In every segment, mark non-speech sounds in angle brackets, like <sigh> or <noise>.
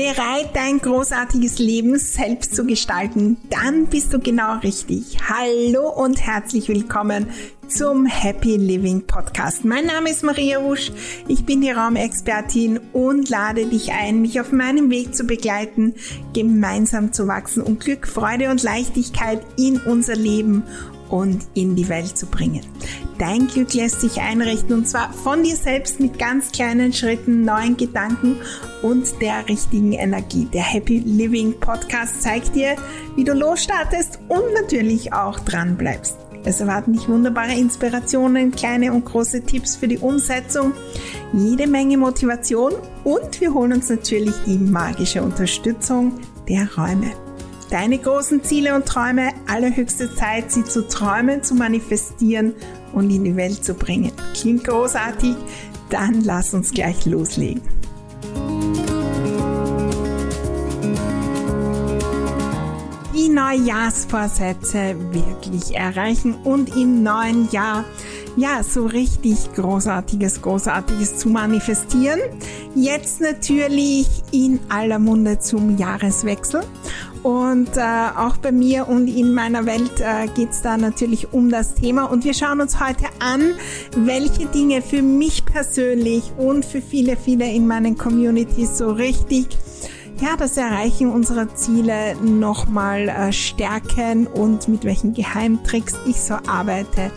Bereit, dein großartiges Leben selbst zu gestalten? Dann bist du genau richtig. Hallo und herzlich willkommen zum Happy Living Podcast. Mein Name ist Maria Wusch, ich bin die Raumexpertin und lade dich ein, mich auf meinem Weg zu begleiten, gemeinsam zu wachsen und Glück, Freude und Leichtigkeit in unser Leben und in die Welt zu bringen. Dein Glück lässt sich einrichten und zwar von dir selbst mit ganz kleinen Schritten, neuen Gedanken und der richtigen Energie. Der Happy Living Podcast zeigt dir, wie du losstartest und natürlich auch dran bleibst. Es erwarten dich wunderbare Inspirationen, kleine und große Tipps für die Umsetzung, jede Menge Motivation und wir holen uns natürlich die magische Unterstützung der Räume deine großen Ziele und Träume, allerhöchste Zeit, sie zu träumen, zu manifestieren und in die Welt zu bringen. Klingt großartig? Dann lass uns gleich loslegen. Die Neujahrsvorsätze wirklich erreichen und im neuen Jahr ja, so richtig Großartiges, Großartiges zu manifestieren. Jetzt natürlich in aller Munde zum Jahreswechsel. Und äh, auch bei mir und in meiner Welt äh, geht es da natürlich um das Thema. Und wir schauen uns heute an, welche Dinge für mich persönlich und für viele, viele in meinen Communities so richtig ja, das Erreichen unserer Ziele nochmal äh, stärken und mit welchen Geheimtricks ich so arbeite,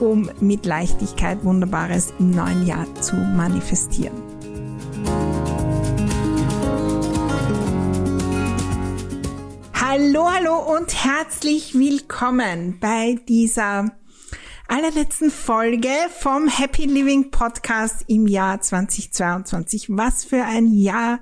um mit Leichtigkeit Wunderbares im neuen Jahr zu manifestieren. Hallo, hallo und herzlich willkommen bei dieser allerletzten Folge vom Happy Living Podcast im Jahr 2022. Was für ein Jahr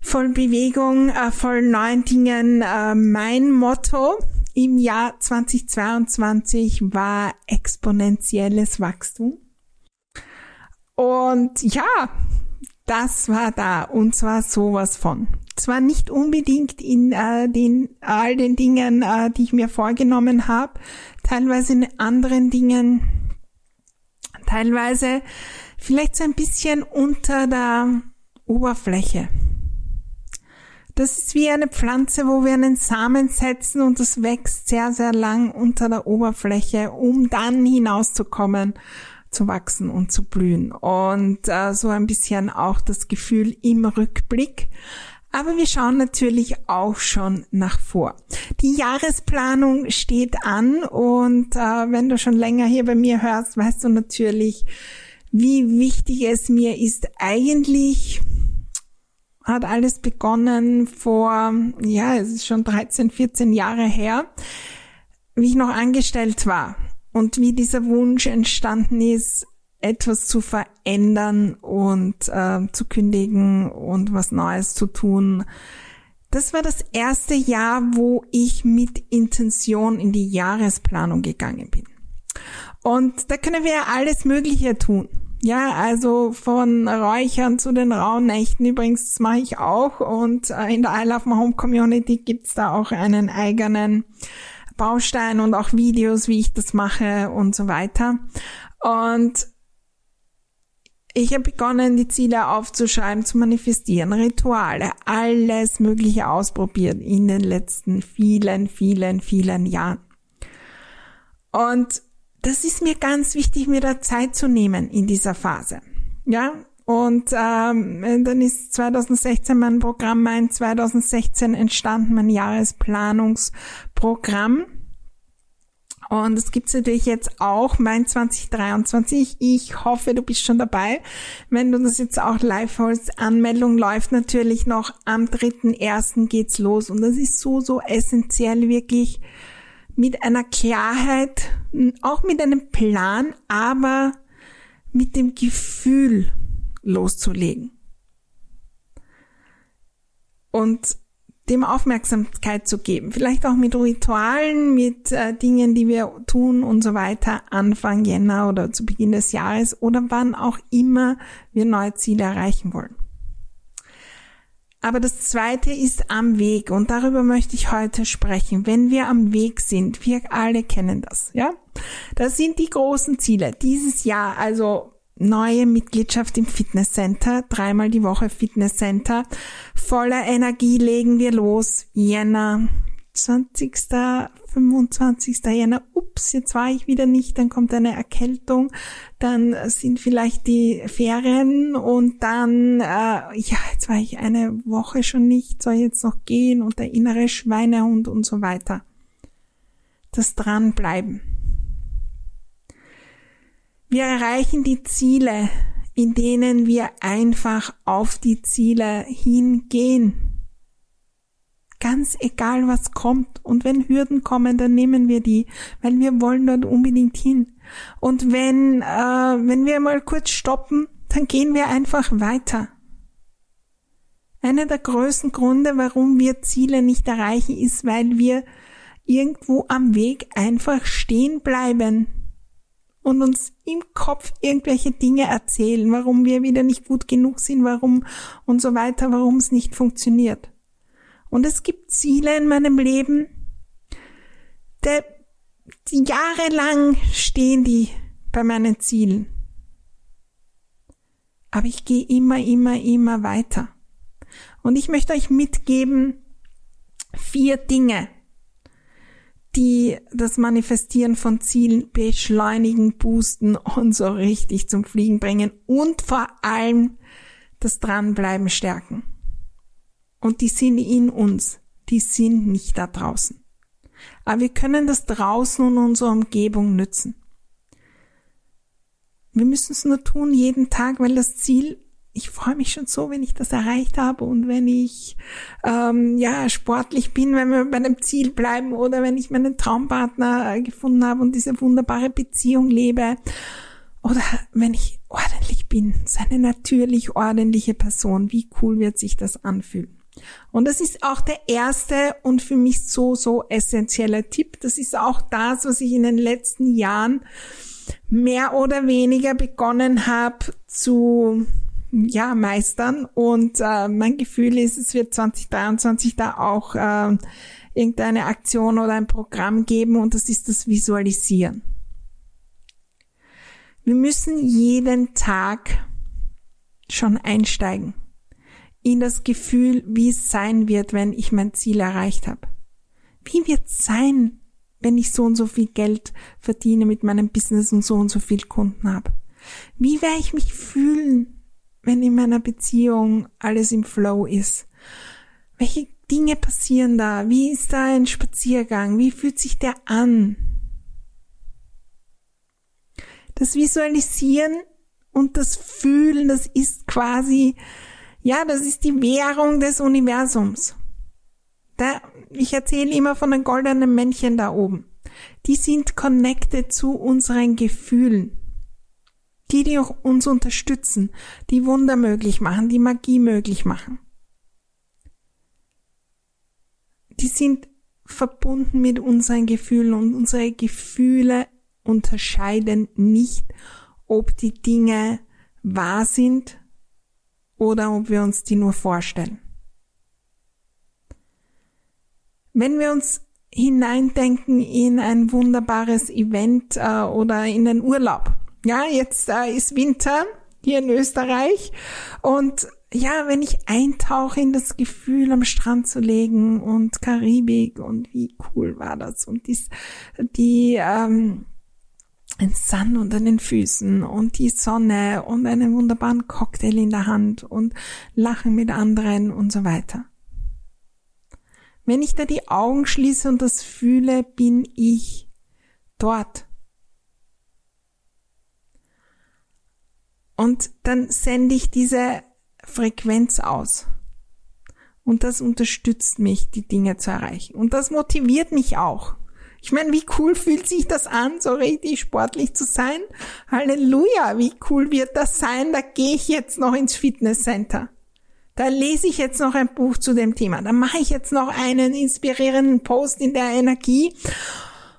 voll Bewegung, äh, voll neuen Dingen. Äh, mein Motto im Jahr 2022 war exponentielles Wachstum. Und ja, das war da und zwar sowas von zwar nicht unbedingt in äh, den all den Dingen, äh, die ich mir vorgenommen habe, teilweise in anderen Dingen, teilweise vielleicht so ein bisschen unter der Oberfläche. Das ist wie eine Pflanze, wo wir einen Samen setzen und das wächst sehr, sehr lang unter der Oberfläche, um dann hinauszukommen, zu wachsen und zu blühen. Und äh, so ein bisschen auch das Gefühl im Rückblick. Aber wir schauen natürlich auch schon nach vor. Die Jahresplanung steht an und äh, wenn du schon länger hier bei mir hörst, weißt du natürlich, wie wichtig es mir ist. Eigentlich hat alles begonnen vor, ja, es ist schon 13, 14 Jahre her, wie ich noch angestellt war und wie dieser Wunsch entstanden ist, etwas zu verändern und äh, zu kündigen und was Neues zu tun. Das war das erste Jahr, wo ich mit Intention in die Jahresplanung gegangen bin. Und da können wir alles Mögliche tun. Ja, also von Räuchern zu den Rauhnächten übrigens, das mache ich auch. Und äh, in der I Love My Home Community gibt's da auch einen eigenen Baustein und auch Videos, wie ich das mache und so weiter. Und ich habe begonnen, die Ziele aufzuschreiben, zu manifestieren, Rituale, alles Mögliche ausprobiert in den letzten vielen, vielen, vielen Jahren. Und das ist mir ganz wichtig, mir da Zeit zu nehmen in dieser Phase. Ja, und ähm, dann ist 2016 mein Programm, mein 2016 entstanden, mein Jahresplanungsprogramm. Und es gibt's natürlich jetzt auch mein 2023. Ich hoffe, du bist schon dabei. Wenn du das jetzt auch live holst, Anmeldung läuft natürlich noch. Am 3.1. geht's los. Und das ist so, so essentiell wirklich mit einer Klarheit, auch mit einem Plan, aber mit dem Gefühl loszulegen. Und dem Aufmerksamkeit zu geben. Vielleicht auch mit Ritualen, mit äh, Dingen, die wir tun und so weiter, Anfang Jänner oder zu Beginn des Jahres oder wann auch immer wir neue Ziele erreichen wollen. Aber das zweite ist am Weg und darüber möchte ich heute sprechen. Wenn wir am Weg sind, wir alle kennen das, ja? Das sind die großen Ziele dieses Jahr, also neue Mitgliedschaft im Fitnesscenter, dreimal die Woche Fitnesscenter. Voller Energie legen wir los. Jänner, 20. 25. Jänner, ups, jetzt war ich wieder nicht, dann kommt eine Erkältung, dann sind vielleicht die Ferien und dann, äh, ja, jetzt war ich eine Woche schon nicht, soll jetzt noch gehen und der innere Schweinehund und so weiter. Das Dranbleiben. Wir erreichen die Ziele, in denen wir einfach auf die Ziele hingehen ganz egal, was kommt. Und wenn Hürden kommen, dann nehmen wir die, weil wir wollen dort unbedingt hin. Und wenn, äh, wenn wir mal kurz stoppen, dann gehen wir einfach weiter. Einer der größten Gründe, warum wir Ziele nicht erreichen, ist, weil wir irgendwo am Weg einfach stehen bleiben und uns im Kopf irgendwelche Dinge erzählen, warum wir wieder nicht gut genug sind, warum und so weiter, warum es nicht funktioniert. Und es gibt Ziele in meinem Leben, der, die jahrelang stehen die bei meinen Zielen. Aber ich gehe immer, immer, immer weiter. Und ich möchte euch mitgeben vier Dinge, die das Manifestieren von Zielen beschleunigen, boosten und so richtig zum Fliegen bringen und vor allem das Dranbleiben stärken. Und die sind in uns. Die sind nicht da draußen. Aber wir können das draußen und unserer Umgebung nützen. Wir müssen es nur tun jeden Tag, weil das Ziel, ich freue mich schon so, wenn ich das erreicht habe und wenn ich ähm, ja sportlich bin, wenn wir bei einem Ziel bleiben oder wenn ich meinen Traumpartner gefunden habe und diese wunderbare Beziehung lebe oder wenn ich ordentlich bin, seine natürlich ordentliche Person, wie cool wird sich das anfühlen? Und das ist auch der erste und für mich so, so essentielle Tipp. Das ist auch das, was ich in den letzten Jahren mehr oder weniger begonnen habe zu ja, meistern. Und äh, mein Gefühl ist, es wird 2023 da auch äh, irgendeine Aktion oder ein Programm geben und das ist das Visualisieren. Wir müssen jeden Tag schon einsteigen in das Gefühl, wie es sein wird, wenn ich mein Ziel erreicht habe. Wie wird es sein, wenn ich so und so viel Geld verdiene mit meinem Business und so und so viel Kunden habe? Wie werde ich mich fühlen, wenn in meiner Beziehung alles im Flow ist? Welche Dinge passieren da? Wie ist da ein Spaziergang? Wie fühlt sich der an? Das Visualisieren und das Fühlen, das ist quasi ja, das ist die Währung des Universums. Da, ich erzähle immer von den goldenen Männchen da oben. Die sind connected zu unseren Gefühlen. Die, die auch uns unterstützen, die Wunder möglich machen, die Magie möglich machen. Die sind verbunden mit unseren Gefühlen und unsere Gefühle unterscheiden nicht, ob die Dinge wahr sind oder ob wir uns die nur vorstellen. Wenn wir uns hineindenken in ein wunderbares Event äh, oder in den Urlaub. Ja, jetzt äh, ist Winter hier in Österreich und ja, wenn ich eintauche in das Gefühl, am Strand zu legen und Karibik und wie cool war das und dies, die ähm, ein Sand unter den Füßen und die Sonne und einen wunderbaren Cocktail in der Hand und Lachen mit anderen und so weiter. Wenn ich da die Augen schließe und das fühle, bin ich dort. Und dann sende ich diese Frequenz aus. Und das unterstützt mich, die Dinge zu erreichen. Und das motiviert mich auch. Ich meine, wie cool fühlt sich das an, so richtig sportlich zu sein? Halleluja, wie cool wird das sein? Da gehe ich jetzt noch ins Fitnesscenter. Da lese ich jetzt noch ein Buch zu dem Thema. Da mache ich jetzt noch einen inspirierenden Post in der Energie.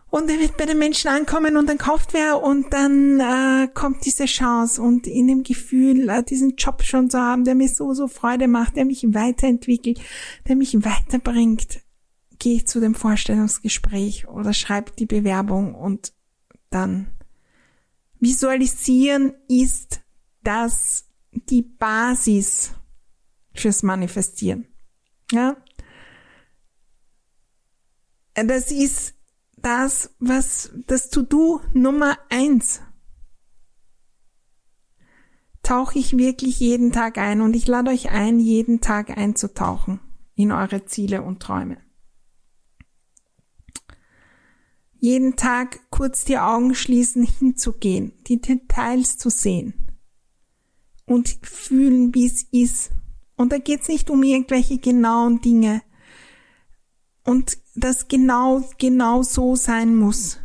Und er wird bei den Menschen ankommen und dann kauft wer und dann äh, kommt diese Chance und in dem Gefühl, äh, diesen Job schon zu haben, der mir so, so Freude macht, der mich weiterentwickelt, der mich weiterbringt gehe ich zu dem Vorstellungsgespräch oder schreibe die Bewerbung und dann visualisieren ist das die Basis fürs Manifestieren. Ja? Das ist das, was das To-Do Nummer eins. Tauche ich wirklich jeden Tag ein und ich lade euch ein, jeden Tag einzutauchen in eure Ziele und Träume. Jeden Tag kurz die Augen schließen, hinzugehen, die Details zu sehen und fühlen, wie es ist. Und da geht es nicht um irgendwelche genauen Dinge, und das genau, genau so sein muss.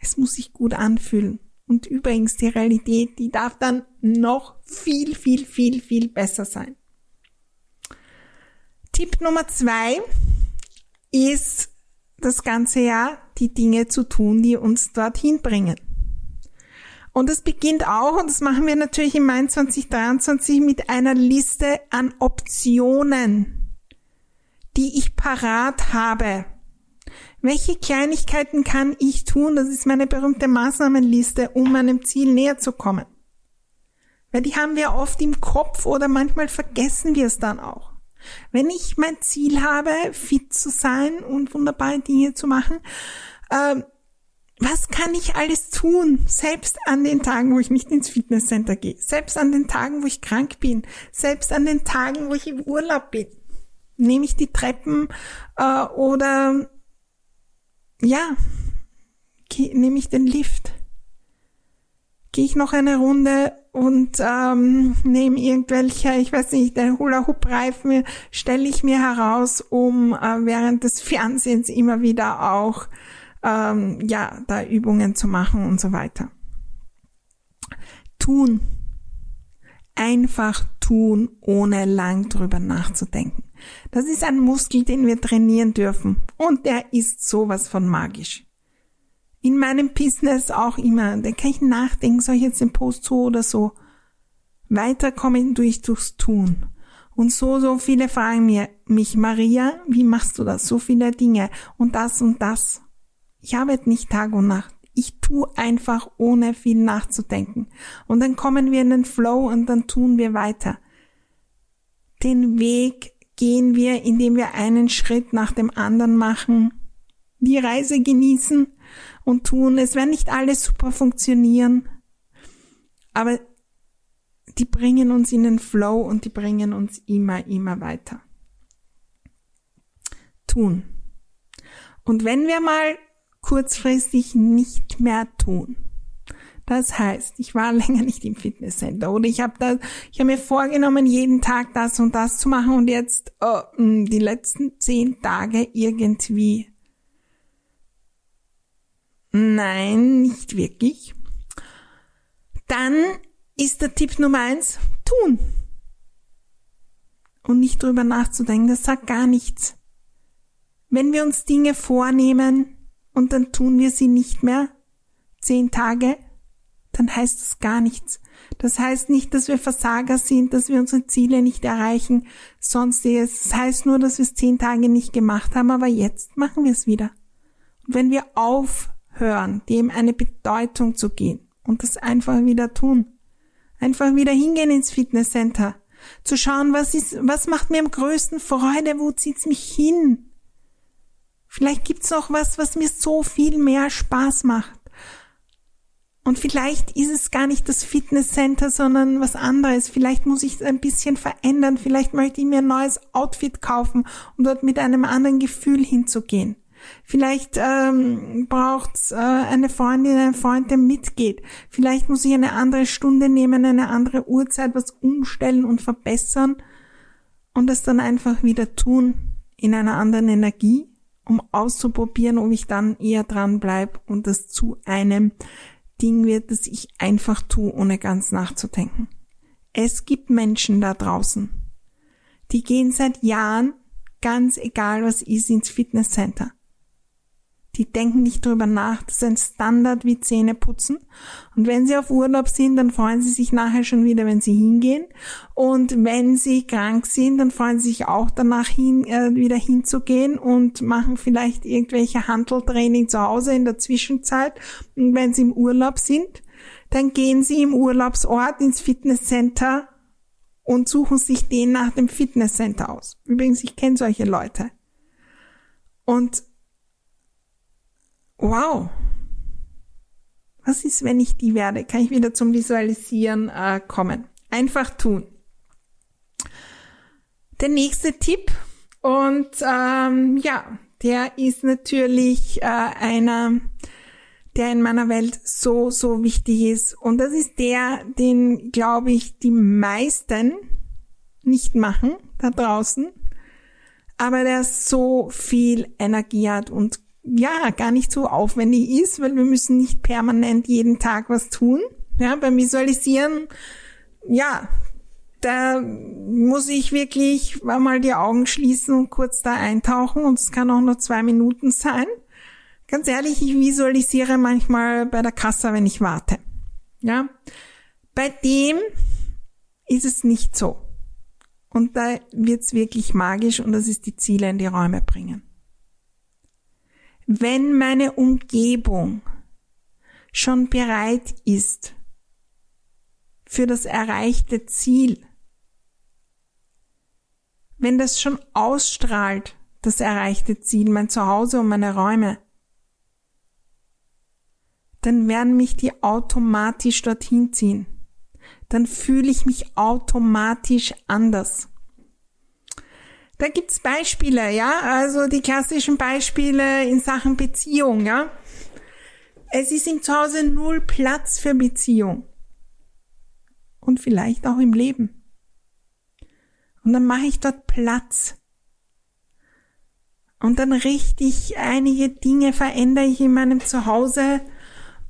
Es muss sich gut anfühlen. Und übrigens, die Realität, die darf dann noch viel, viel, viel, viel besser sein. Tipp Nummer zwei ist das ganze Jahr die Dinge zu tun, die uns dorthin bringen. Und es beginnt auch, und das machen wir natürlich im Mai 2023 mit einer Liste an Optionen die ich parat habe. Welche Kleinigkeiten kann ich tun? Das ist meine berühmte Maßnahmenliste, um meinem Ziel näher zu kommen. Weil die haben wir oft im Kopf oder manchmal vergessen wir es dann auch. Wenn ich mein Ziel habe, fit zu sein und wunderbare Dinge zu machen, äh, was kann ich alles tun? Selbst an den Tagen, wo ich nicht ins Fitnesscenter gehe, selbst an den Tagen, wo ich krank bin, selbst an den Tagen, wo ich im Urlaub bin nehme ich die Treppen äh, oder ja, nehme ich den Lift. Gehe ich noch eine Runde und ähm, nehme irgendwelche, ich weiß nicht, den Hula-Hoop-Reifen stelle ich mir heraus, um äh, während des Fernsehens immer wieder auch ähm, ja da Übungen zu machen und so weiter. Tun. Einfach tun, ohne lang drüber nachzudenken. Das ist ein Muskel, den wir trainieren dürfen. Und der ist sowas von magisch. In meinem Business auch immer. Da kann ich nachdenken, soll ich jetzt den Post so oder so? Weiterkommen durch durchs Tun. Und so, so viele fragen mir, mich, Maria, wie machst du das? So viele Dinge und das und das. Ich arbeite nicht Tag und Nacht. Ich tu einfach ohne viel nachzudenken. Und dann kommen wir in den Flow und dann tun wir weiter. Den Weg gehen wir, indem wir einen Schritt nach dem anderen machen, die Reise genießen und tun. Es wird nicht alles super funktionieren, aber die bringen uns in den Flow und die bringen uns immer, immer weiter. Tun. Und wenn wir mal kurzfristig nicht mehr tun, das heißt, ich war <laughs> länger nicht im Fitnesscenter oder ich habe da, ich habe mir vorgenommen, jeden Tag das und das zu machen und jetzt oh, die letzten zehn Tage irgendwie. Nein, nicht wirklich. Dann ist der Tipp Nummer eins, tun. Und nicht drüber nachzudenken, das sagt gar nichts. Wenn wir uns Dinge vornehmen und dann tun wir sie nicht mehr, zehn Tage, dann heißt das gar nichts. Das heißt nicht, dass wir Versager sind, dass wir unsere Ziele nicht erreichen, sonstiges. Das heißt nur, dass wir es zehn Tage nicht gemacht haben, aber jetzt machen wir es wieder. Und wenn wir aufhören, dem eine Bedeutung zu geben und das einfach wieder tun, einfach wieder hingehen ins Fitnesscenter, zu schauen, was ist, was macht mir am größten Freude, wo zieht's mich hin? Vielleicht gibt's noch was, was mir so viel mehr Spaß macht. Und vielleicht ist es gar nicht das Fitnesscenter, sondern was anderes. Vielleicht muss ich es ein bisschen verändern. Vielleicht möchte ich mir ein neues Outfit kaufen, um dort mit einem anderen Gefühl hinzugehen. Vielleicht ähm, braucht es äh, eine Freundin, einen Freund, der mitgeht. Vielleicht muss ich eine andere Stunde nehmen, eine andere Uhrzeit, was umstellen und verbessern und das dann einfach wieder tun in einer anderen Energie, um auszuprobieren, ob ich dann eher dran bleib und das zu einem Ding wird, das ich einfach tue, ohne ganz nachzudenken. Es gibt Menschen da draußen, die gehen seit Jahren, ganz egal was ist, ins Fitnesscenter. Die denken nicht drüber nach. Das ist ein Standard wie Zähne putzen. Und wenn sie auf Urlaub sind, dann freuen sie sich nachher schon wieder, wenn sie hingehen. Und wenn sie krank sind, dann freuen sie sich auch danach hin, äh, wieder hinzugehen und machen vielleicht irgendwelche Handeltraining zu Hause in der Zwischenzeit. Und wenn sie im Urlaub sind, dann gehen Sie im Urlaubsort ins Fitnesscenter und suchen sich den nach dem Fitnesscenter aus. Übrigens, ich kenne solche Leute. Und wow, was ist, wenn ich die werde? Kann ich wieder zum Visualisieren äh, kommen. Einfach tun. Der nächste Tipp und ähm, ja, der ist natürlich äh, einer, der in meiner Welt so, so wichtig ist. Und das ist der, den, glaube ich, die meisten nicht machen da draußen, aber der so viel Energie hat und ja, gar nicht so aufwendig ist, weil wir müssen nicht permanent jeden Tag was tun. Ja, beim Visualisieren, ja, da muss ich wirklich mal die Augen schließen und kurz da eintauchen und es kann auch nur zwei Minuten sein. Ganz ehrlich, ich visualisiere manchmal bei der Kasse, wenn ich warte. Ja, bei dem ist es nicht so. Und da wird's wirklich magisch und das ist die Ziele in die Räume bringen. Wenn meine Umgebung schon bereit ist für das erreichte Ziel, wenn das schon ausstrahlt, das erreichte Ziel, mein Zuhause und meine Räume, dann werden mich die automatisch dorthin ziehen. Dann fühle ich mich automatisch anders. Da gibt's Beispiele, ja, also die klassischen Beispiele in Sachen Beziehung, ja. Es ist im Zuhause null Platz für Beziehung. Und vielleicht auch im Leben. Und dann mache ich dort Platz. Und dann richte ich einige Dinge, verändere ich in meinem Zuhause,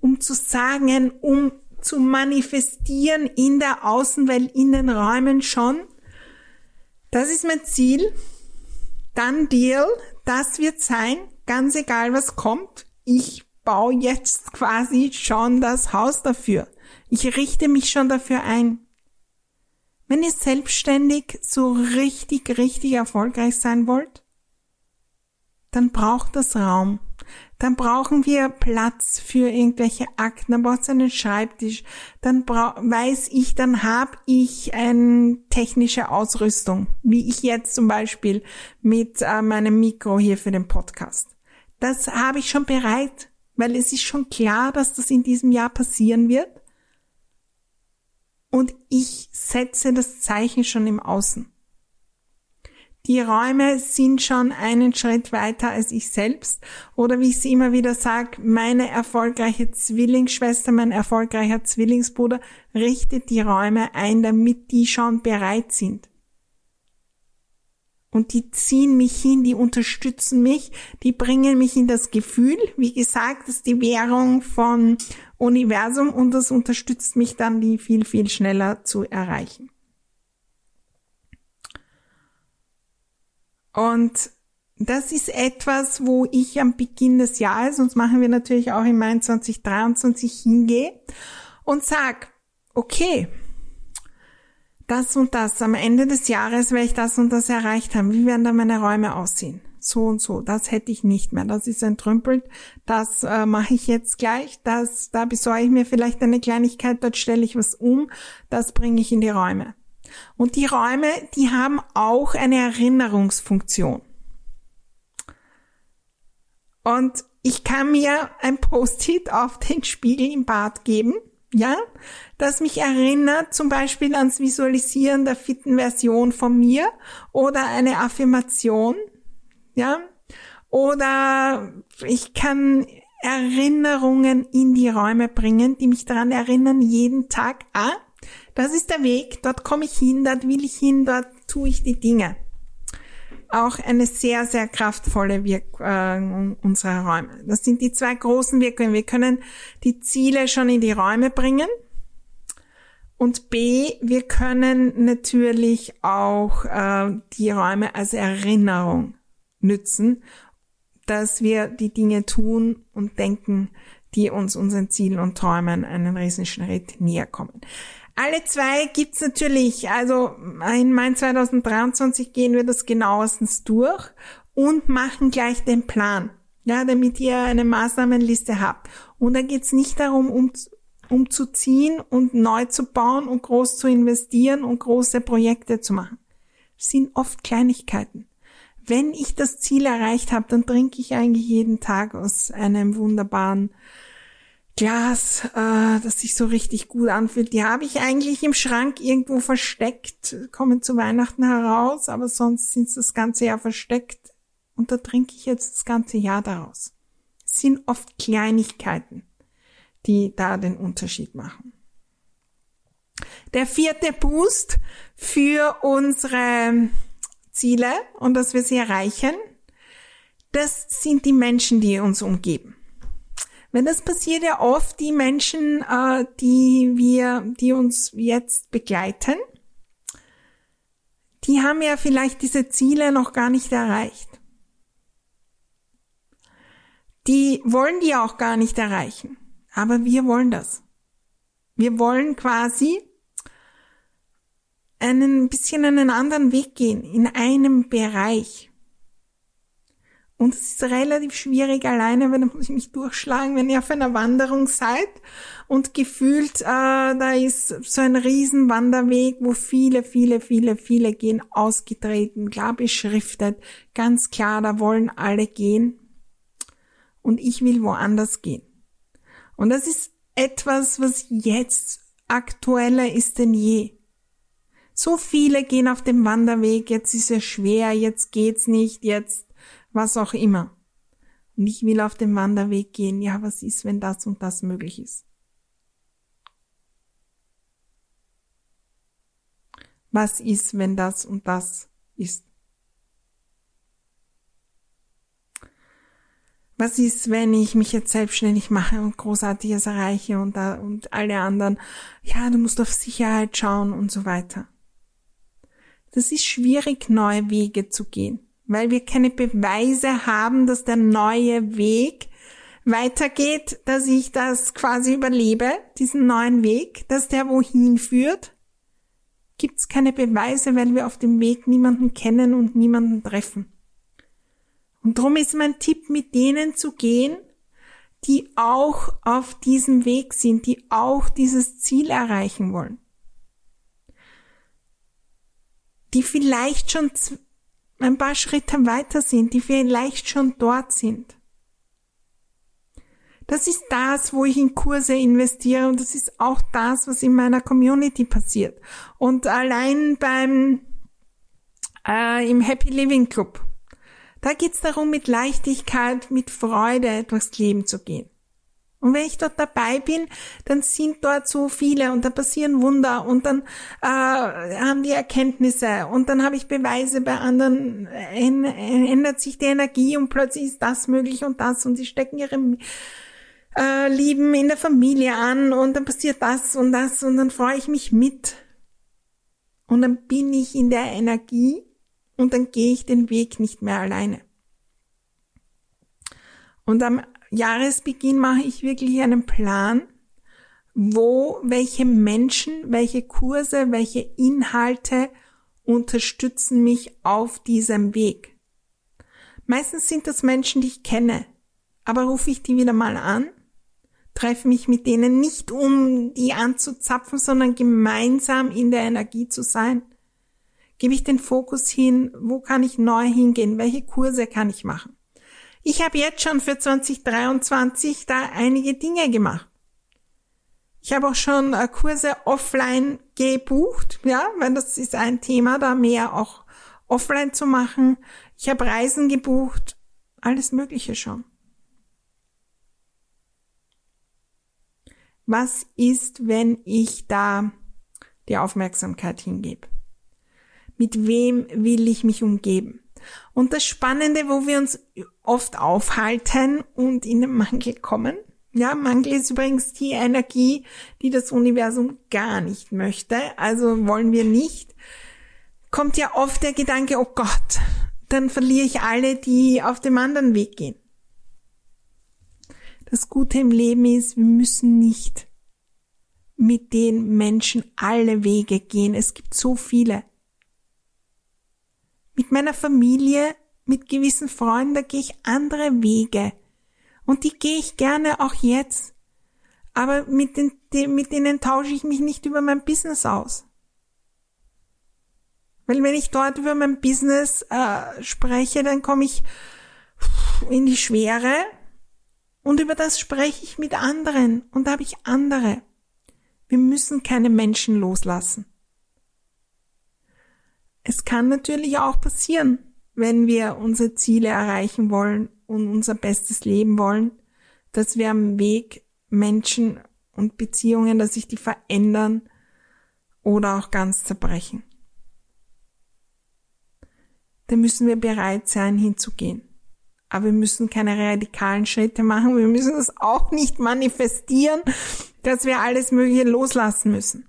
um zu sagen, um zu manifestieren in der Außenwelt, in den Räumen schon, das ist mein Ziel. Dann Deal. Das wird sein. Ganz egal, was kommt. Ich baue jetzt quasi schon das Haus dafür. Ich richte mich schon dafür ein. Wenn ihr selbstständig so richtig, richtig erfolgreich sein wollt, dann braucht das Raum dann brauchen wir Platz für irgendwelche Akten, dann braucht es einen Schreibtisch, dann weiß ich, dann habe ich eine technische Ausrüstung, wie ich jetzt zum Beispiel mit äh, meinem Mikro hier für den Podcast. Das habe ich schon bereit, weil es ist schon klar, dass das in diesem Jahr passieren wird. Und ich setze das Zeichen schon im Außen. Die Räume sind schon einen Schritt weiter als ich selbst. Oder wie ich sie immer wieder sage, meine erfolgreiche Zwillingsschwester, mein erfolgreicher Zwillingsbruder richtet die Räume ein, damit die schon bereit sind. Und die ziehen mich hin, die unterstützen mich, die bringen mich in das Gefühl. Wie gesagt, das ist die Währung von Universum und das unterstützt mich dann, die viel, viel schneller zu erreichen. Und das ist etwas, wo ich am Beginn des Jahres, sonst machen wir natürlich auch im Mai 2023 hingehe und sag, okay, das und das, am Ende des Jahres werde ich das und das erreicht haben. Wie werden da meine Räume aussehen? So und so, das hätte ich nicht mehr. Das ist entrümpelt. Das äh, mache ich jetzt gleich. Das, da besorge ich mir vielleicht eine Kleinigkeit, dort stelle ich was um. Das bringe ich in die Räume. Und die Räume, die haben auch eine Erinnerungsfunktion. Und ich kann mir ein Post-it auf den Spiegel im Bad geben, ja, das mich erinnert zum Beispiel ans Visualisieren der fitten Version von mir oder eine Affirmation, ja, oder ich kann Erinnerungen in die Räume bringen, die mich daran erinnern, jeden Tag, ah, das ist der Weg, dort komme ich hin, dort will ich hin, dort tue ich die Dinge. Auch eine sehr, sehr kraftvolle Wirkung unserer Räume. Das sind die zwei großen Wirkungen. Wir können die Ziele schon in die Räume bringen. Und B, wir können natürlich auch äh, die Räume als Erinnerung nützen, dass wir die Dinge tun und denken, die uns unseren Zielen und Träumen einen riesen Schritt näher kommen. Alle zwei gibt's natürlich. Also in Mai 2023 gehen wir das genauestens durch und machen gleich den Plan. Ja, damit ihr eine Maßnahmenliste habt. Und da geht's nicht darum, um umzuziehen und neu zu bauen und groß zu investieren und große Projekte zu machen. Das sind oft Kleinigkeiten. Wenn ich das Ziel erreicht habe, dann trinke ich eigentlich jeden Tag aus einem wunderbaren Glas, äh, das sich so richtig gut anfühlt. Die habe ich eigentlich im Schrank irgendwo versteckt, kommen zu Weihnachten heraus, aber sonst sind sie das ganze Jahr versteckt und da trinke ich jetzt das ganze Jahr daraus. Es sind oft Kleinigkeiten die da den Unterschied machen. Der vierte Boost für unsere Ziele und dass wir sie erreichen, das sind die Menschen, die uns umgeben. Wenn das passiert ja oft, die Menschen, äh, die wir, die uns jetzt begleiten, die haben ja vielleicht diese Ziele noch gar nicht erreicht. Die wollen die auch gar nicht erreichen. Aber wir wollen das. Wir wollen quasi einen bisschen einen anderen Weg gehen in einem Bereich. Und es ist relativ schwierig alleine, da muss ich mich durchschlagen, wenn ihr auf einer Wanderung seid und gefühlt, äh, da ist so ein Riesenwanderweg, wo viele, viele, viele, viele gehen, ausgetreten, klar beschriftet, ganz klar, da wollen alle gehen. Und ich will woanders gehen. Und das ist etwas, was jetzt aktueller ist denn je. So viele gehen auf dem Wanderweg, jetzt ist es schwer, jetzt geht's nicht, jetzt was auch immer. Und ich will auf dem Wanderweg gehen, ja, was ist, wenn das und das möglich ist? Was ist, wenn das und das ist? was ist, wenn ich mich jetzt selbstständig mache und Großartiges erreiche und, da, und alle anderen, ja, du musst auf Sicherheit schauen und so weiter. Das ist schwierig, neue Wege zu gehen, weil wir keine Beweise haben, dass der neue Weg weitergeht, dass ich das quasi überlebe, diesen neuen Weg, dass der wohin führt. Gibt es keine Beweise, weil wir auf dem Weg niemanden kennen und niemanden treffen. Und darum ist mein Tipp, mit denen zu gehen, die auch auf diesem Weg sind, die auch dieses Ziel erreichen wollen. Die vielleicht schon ein paar Schritte weiter sind, die vielleicht schon dort sind. Das ist das, wo ich in Kurse investiere und das ist auch das, was in meiner Community passiert. Und allein beim äh, im Happy Living Club da geht's darum, mit Leichtigkeit, mit Freude durchs Leben zu gehen. Und wenn ich dort dabei bin, dann sind dort so viele und da passieren Wunder und dann äh, haben die Erkenntnisse und dann habe ich Beweise bei anderen, äh, ändert sich die Energie und plötzlich ist das möglich und das und sie stecken ihre äh, Lieben in der Familie an und dann passiert das und das und dann freue ich mich mit. Und dann bin ich in der Energie und dann gehe ich den Weg nicht mehr alleine. Und am Jahresbeginn mache ich wirklich einen Plan, wo welche Menschen, welche Kurse, welche Inhalte unterstützen mich auf diesem Weg. Meistens sind das Menschen, die ich kenne, aber rufe ich die wieder mal an, treffe mich mit denen nicht, um die anzuzapfen, sondern gemeinsam in der Energie zu sein Gebe ich den Fokus hin, wo kann ich neu hingehen, welche Kurse kann ich machen. Ich habe jetzt schon für 2023 da einige Dinge gemacht. Ich habe auch schon äh, Kurse offline gebucht, ja, weil das ist ein Thema, da mehr auch offline zu machen. Ich habe Reisen gebucht, alles Mögliche schon. Was ist, wenn ich da die Aufmerksamkeit hingebe? mit wem will ich mich umgeben. Und das Spannende, wo wir uns oft aufhalten und in den Mangel kommen, ja, Mangel ist übrigens die Energie, die das Universum gar nicht möchte, also wollen wir nicht, kommt ja oft der Gedanke, oh Gott, dann verliere ich alle, die auf dem anderen Weg gehen. Das Gute im Leben ist, wir müssen nicht mit den Menschen alle Wege gehen. Es gibt so viele mit meiner Familie, mit gewissen Freunden, da gehe ich andere Wege. Und die gehe ich gerne auch jetzt. aber mit, den, mit denen tausche ich mich nicht über mein Business aus. Weil wenn ich dort über mein Business äh, spreche, dann komme ich in die Schwere und über das spreche ich mit anderen und da habe ich andere. Wir müssen keine Menschen loslassen. Es kann natürlich auch passieren, wenn wir unsere Ziele erreichen wollen und unser bestes Leben wollen, dass wir am Weg Menschen und Beziehungen, dass sich die verändern oder auch ganz zerbrechen dann müssen wir bereit sein, hinzugehen. Aber wir müssen keine radikalen Schritte machen. Wir müssen das auch nicht manifestieren, dass wir alles Mögliche loslassen müssen.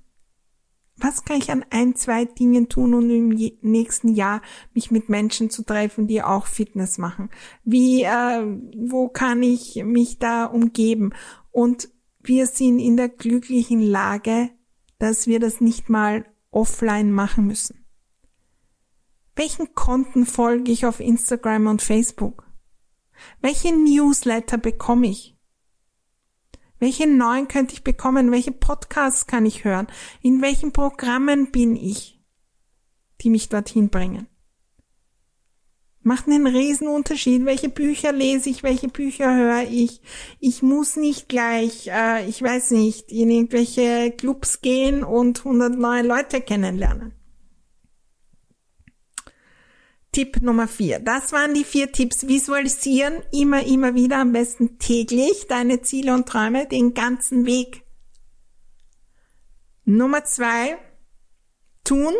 Was kann ich an ein, zwei Dingen tun, um im nächsten Jahr mich mit Menschen zu treffen, die auch Fitness machen? Wie, äh, wo kann ich mich da umgeben? Und wir sind in der glücklichen Lage, dass wir das nicht mal offline machen müssen. Welchen Konten folge ich auf Instagram und Facebook? Welche Newsletter bekomme ich? Welche neuen könnte ich bekommen? Welche Podcasts kann ich hören? In welchen Programmen bin ich, die mich dorthin bringen? Macht einen riesen Unterschied. Welche Bücher lese ich? Welche Bücher höre ich? Ich muss nicht gleich, äh, ich weiß nicht, in irgendwelche Clubs gehen und 100 neue Leute kennenlernen. Tipp Nummer vier. Das waren die vier Tipps. Visualisieren immer, immer wieder, am besten täglich deine Ziele und Träume den ganzen Weg. Nummer zwei. Tun.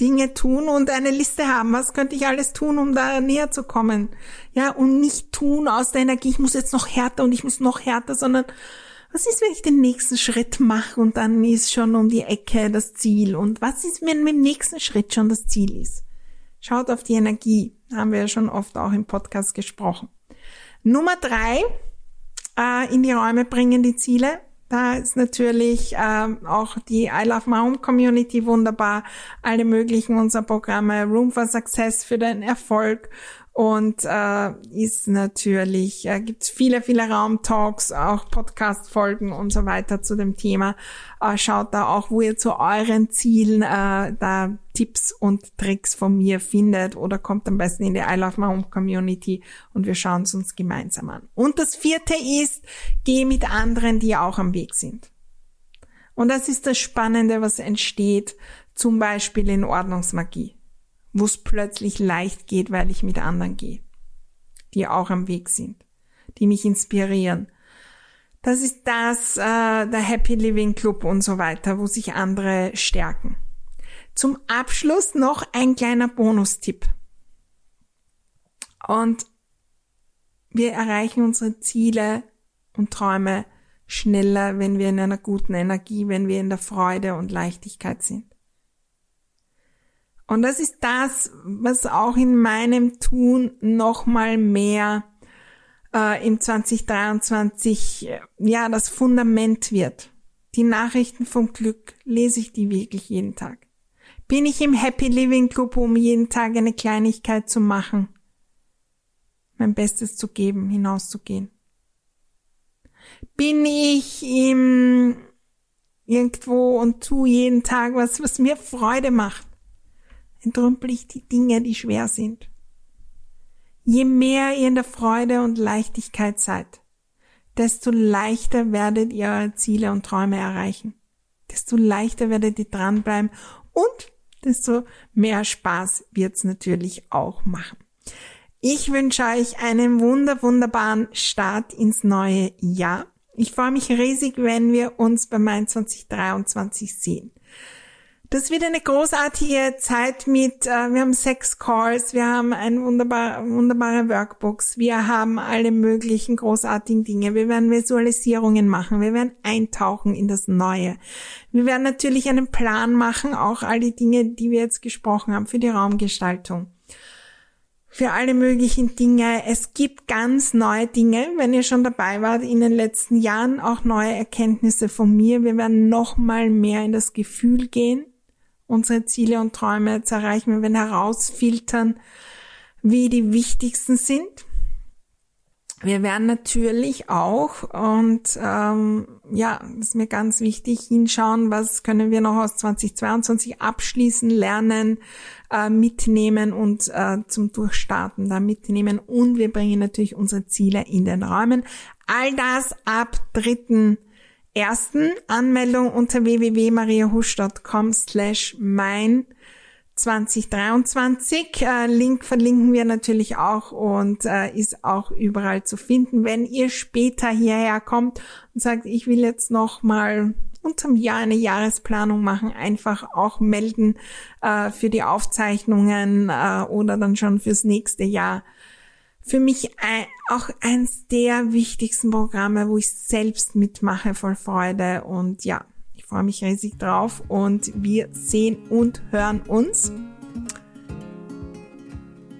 Dinge tun und eine Liste haben. Was könnte ich alles tun, um da näher zu kommen? Ja, und nicht tun aus der Energie, ich muss jetzt noch härter und ich muss noch härter, sondern was ist, wenn ich den nächsten Schritt mache und dann ist schon um die Ecke das Ziel? Und was ist, wenn mit dem nächsten Schritt schon das Ziel ist? Schaut auf die Energie. Haben wir ja schon oft auch im Podcast gesprochen. Nummer drei, äh, in die Räume bringen die Ziele. Da ist natürlich äh, auch die I Love My Home Community wunderbar. Alle möglichen unserer Programme, Room for Success für den Erfolg und äh, ist natürlich, äh, gibt viele, viele Raumtalks, auch Podcast-Folgen und so weiter zu dem Thema. Äh, schaut da auch, wo ihr zu euren Zielen äh, da Tipps und Tricks von mir findet oder kommt am besten in die I Love My Home Community und wir schauen es uns gemeinsam an. Und das vierte ist, geh mit anderen, die auch am Weg sind. Und das ist das Spannende, was entsteht, zum Beispiel in Ordnungsmagie wo es plötzlich leicht geht, weil ich mit anderen gehe, die auch am Weg sind, die mich inspirieren. Das ist das, äh, der Happy Living Club und so weiter, wo sich andere stärken. Zum Abschluss noch ein kleiner Bonustipp. Und wir erreichen unsere Ziele und Träume schneller, wenn wir in einer guten Energie, wenn wir in der Freude und Leichtigkeit sind. Und das ist das, was auch in meinem Tun nochmal mehr äh, im 2023 äh, ja das Fundament wird. Die Nachrichten vom Glück lese ich die wirklich jeden Tag. Bin ich im Happy Living Club, um jeden Tag eine Kleinigkeit zu machen, mein Bestes zu geben, hinauszugehen? Bin ich im irgendwo und tu jeden Tag was, was mir Freude macht? Entrümpel ich die Dinge, die schwer sind. Je mehr ihr in der Freude und Leichtigkeit seid, desto leichter werdet ihr eure Ziele und Träume erreichen. Desto leichter werdet ihr dranbleiben und desto mehr Spaß wird's natürlich auch machen. Ich wünsche euch einen wunder, wunderbaren Start ins neue Jahr. Ich freue mich riesig, wenn wir uns bei Mein 2023 sehen. Das wird eine großartige Zeit mit, äh, wir haben sechs Calls, wir haben ein wunderbar, wunderbare Workbooks, wir haben alle möglichen großartigen Dinge, wir werden Visualisierungen machen, wir werden eintauchen in das Neue. Wir werden natürlich einen Plan machen, auch all die Dinge, die wir jetzt gesprochen haben, für die Raumgestaltung für alle möglichen Dinge. Es gibt ganz neue Dinge, wenn ihr schon dabei wart in den letzten Jahren, auch neue Erkenntnisse von mir. Wir werden noch mal mehr in das Gefühl gehen unsere Ziele und Träume zu erreichen. Wir werden herausfiltern, wie die wichtigsten sind. wir werden natürlich auch und ähm, ja, das ist mir ganz wichtig, hinschauen, was können wir noch aus 2022 abschließen, lernen, äh, mitnehmen und äh, zum Durchstarten da mitnehmen. Und wir bringen natürlich unsere Ziele in den Räumen. All das ab 3. Ersten Anmeldung unter www.mariahusch.com slash mein 2023. Äh, Link verlinken wir natürlich auch und äh, ist auch überall zu finden. Wenn ihr später hierher kommt und sagt, ich will jetzt noch mal unterm Jahr eine Jahresplanung machen, einfach auch melden äh, für die Aufzeichnungen äh, oder dann schon fürs nächste Jahr. Für mich ein, auch eins der wichtigsten Programme, wo ich selbst mitmache voll Freude und ja, freue mich riesig drauf und wir sehen und hören uns,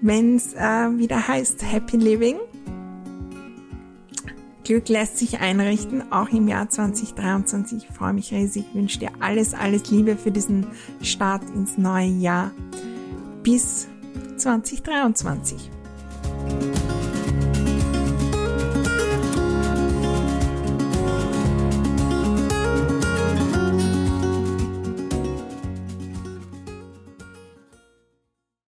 wenn es äh, wieder heißt Happy Living. Glück lässt sich einrichten, auch im Jahr 2023. Ich freue mich riesig, wünsche dir alles, alles Liebe für diesen Start ins neue Jahr. Bis 2023. Bye.